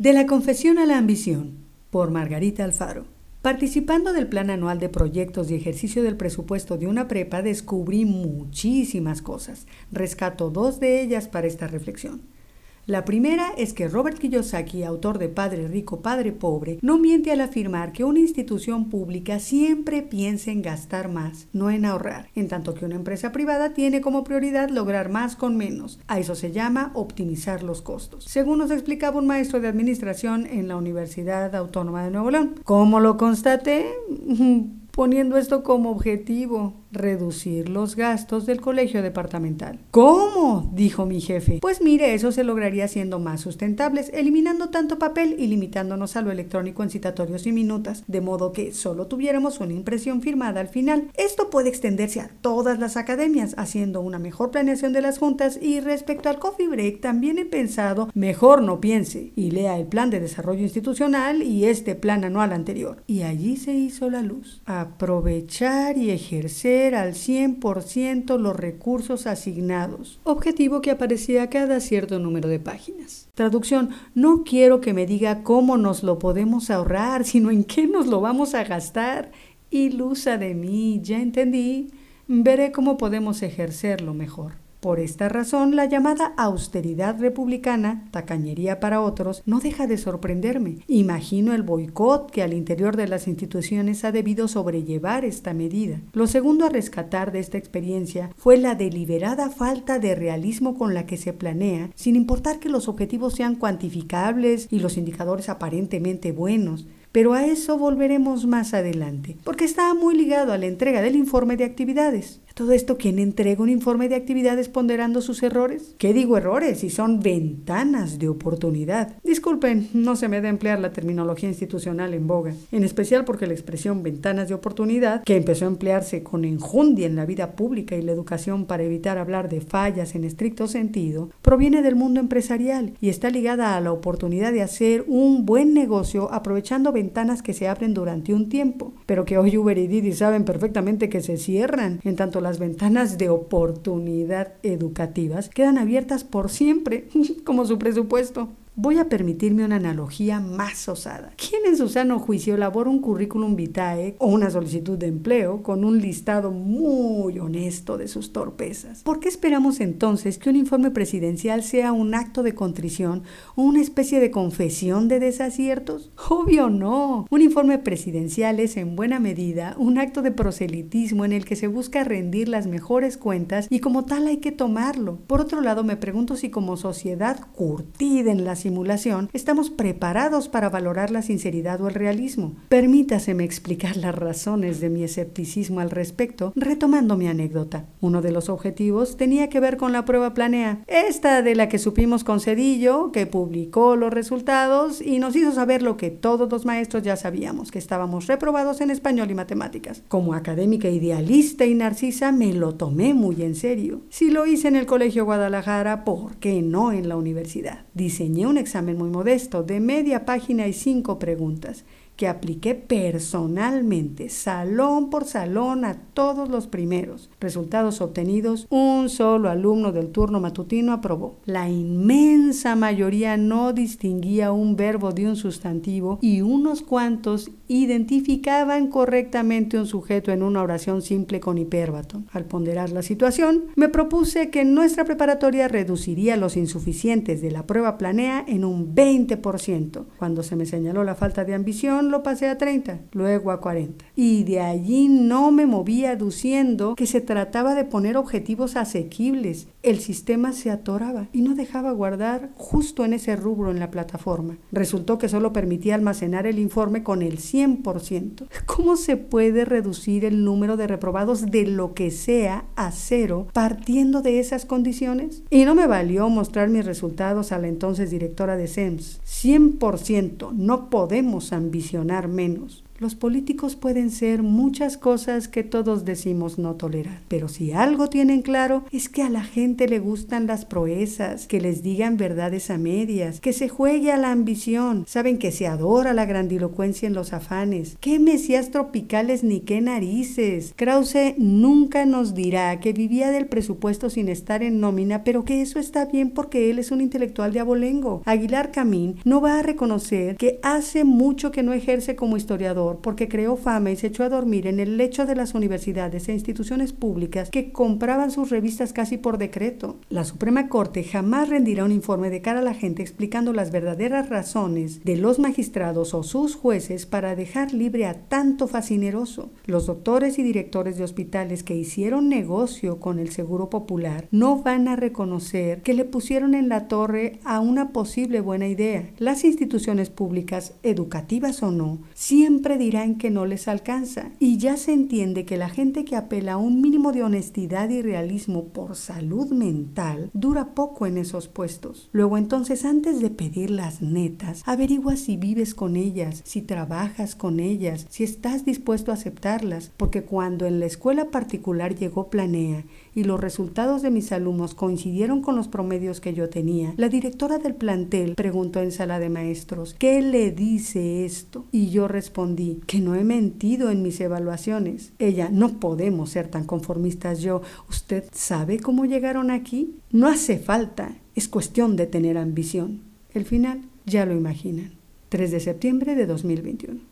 De la confesión a la ambición, por Margarita Alfaro. Participando del plan anual de proyectos y ejercicio del presupuesto de una prepa, descubrí muchísimas cosas. Rescato dos de ellas para esta reflexión. La primera es que Robert Kiyosaki, autor de Padre Rico, Padre Pobre, no miente al afirmar que una institución pública siempre piensa en gastar más, no en ahorrar, en tanto que una empresa privada tiene como prioridad lograr más con menos. A eso se llama optimizar los costos, según nos explicaba un maestro de administración en la Universidad Autónoma de Nuevo León. ¿Cómo lo constaté? Poniendo esto como objetivo, reducir los gastos del colegio departamental. ¿Cómo? dijo mi jefe. Pues mire, eso se lograría siendo más sustentables, eliminando tanto papel y limitándonos a lo electrónico en citatorios y minutas, de modo que solo tuviéramos una impresión firmada al final. Esto puede extenderse a todas las academias, haciendo una mejor planeación de las juntas y respecto al coffee break también he pensado, mejor no piense y lea el plan de desarrollo institucional y este plan anual anterior. Y allí se hizo la luz. Aprovechar y ejercer al 100% los recursos asignados, objetivo que aparecía cada cierto número de páginas. Traducción, no quiero que me diga cómo nos lo podemos ahorrar, sino en qué nos lo vamos a gastar. Ilusa de mí, ya entendí. Veré cómo podemos ejercerlo mejor. Por esta razón, la llamada austeridad republicana, tacañería para otros, no deja de sorprenderme. Imagino el boicot que al interior de las instituciones ha debido sobrellevar esta medida. Lo segundo a rescatar de esta experiencia fue la deliberada falta de realismo con la que se planea, sin importar que los objetivos sean cuantificables y los indicadores aparentemente buenos. Pero a eso volveremos más adelante, porque está muy ligado a la entrega del informe de actividades. Todo esto, ¿quién entrega un informe de actividades ponderando sus errores? ¿Qué digo errores? Si son ventanas de oportunidad. Disculpen, no se me da emplear la terminología institucional en boga, en especial porque la expresión ventanas de oportunidad, que empezó a emplearse con enjundia en la vida pública y la educación para evitar hablar de fallas en estricto sentido, proviene del mundo empresarial y está ligada a la oportunidad de hacer un buen negocio aprovechando ventanas que se abren durante un tiempo, pero que hoy Uber y Didi saben perfectamente que se cierran, en tanto las ventanas de oportunidad educativas quedan abiertas por siempre, como su presupuesto. Voy a permitirme una analogía más osada. ¿Quién en su sano juicio elabora un currículum vitae o una solicitud de empleo con un listado muy honesto de sus torpezas? ¿Por qué esperamos entonces que un informe presidencial sea un acto de contrición o una especie de confesión de desaciertos? Obvio no. Un informe presidencial es en buena medida un acto de proselitismo en el que se busca rendir las mejores cuentas y como tal hay que tomarlo. Por otro lado, me pregunto si como sociedad curtida en las simulación, estamos preparados para valorar la sinceridad o el realismo. Permítaseme explicar las razones de mi escepticismo al respecto, retomando mi anécdota. Uno de los objetivos tenía que ver con la prueba planea, esta de la que supimos con Cedillo, que publicó los resultados y nos hizo saber lo que todos los maestros ya sabíamos, que estábamos reprobados en español y matemáticas. Como académica idealista y narcisa, me lo tomé muy en serio. Si lo hice en el Colegio Guadalajara, ¿por qué no en la universidad? Diseñé un examen muy modesto de media página y cinco preguntas que apliqué personalmente, salón por salón, a todos los primeros. Resultados obtenidos, un solo alumno del turno matutino aprobó. La inmensa mayoría no distinguía un verbo de un sustantivo y unos cuantos identificaban correctamente un sujeto en una oración simple con hipérbato. Al ponderar la situación, me propuse que nuestra preparatoria reduciría los insuficientes de la prueba planea en un 20%. Cuando se me señaló la falta de ambición, lo pasé a 30, luego a 40. Y de allí no me movía aduciendo que se trataba de poner objetivos asequibles. El sistema se atoraba y no dejaba guardar justo en ese rubro en la plataforma. Resultó que solo permitía almacenar el informe con el 100%. ¿Cómo se puede reducir el número de reprobados de lo que sea a cero partiendo de esas condiciones? Y no me valió mostrar mis resultados a la entonces directora de SEMS. 100%, no podemos ambicionar menos. Los políticos pueden ser muchas cosas que todos decimos no tolerar, pero si algo tienen claro es que a la gente le gustan las proezas, que les digan verdades a medias, que se juegue a la ambición, saben que se adora la grandilocuencia en los afanes. ¿Qué mesías tropicales ni qué narices? Krause nunca nos dirá que vivía del presupuesto sin estar en nómina, pero que eso está bien porque él es un intelectual de abolengo. Aguilar Camín no va a reconocer que hace mucho que no ejerce como historiador porque creó fama y se echó a dormir en el lecho de las universidades e instituciones públicas que compraban sus revistas casi por decreto. La Suprema Corte jamás rendirá un informe de cara a la gente explicando las verdaderas razones de los magistrados o sus jueces para dejar libre a tanto fascineroso. Los doctores y directores de hospitales que hicieron negocio con el Seguro Popular no van a reconocer que le pusieron en la torre a una posible buena idea. Las instituciones públicas, educativas o no, siempre dirán que no les alcanza y ya se entiende que la gente que apela a un mínimo de honestidad y realismo por salud mental dura poco en esos puestos. Luego entonces antes de pedir las netas, averigua si vives con ellas, si trabajas con ellas, si estás dispuesto a aceptarlas, porque cuando en la escuela particular llegó Planea y los resultados de mis alumnos coincidieron con los promedios que yo tenía, la directora del plantel preguntó en sala de maestros, ¿qué le dice esto? Y yo respondí, que no he mentido en mis evaluaciones. Ella, no podemos ser tan conformistas yo. ¿Usted sabe cómo llegaron aquí? No hace falta, es cuestión de tener ambición. El final ya lo imaginan. 3 de septiembre de 2021.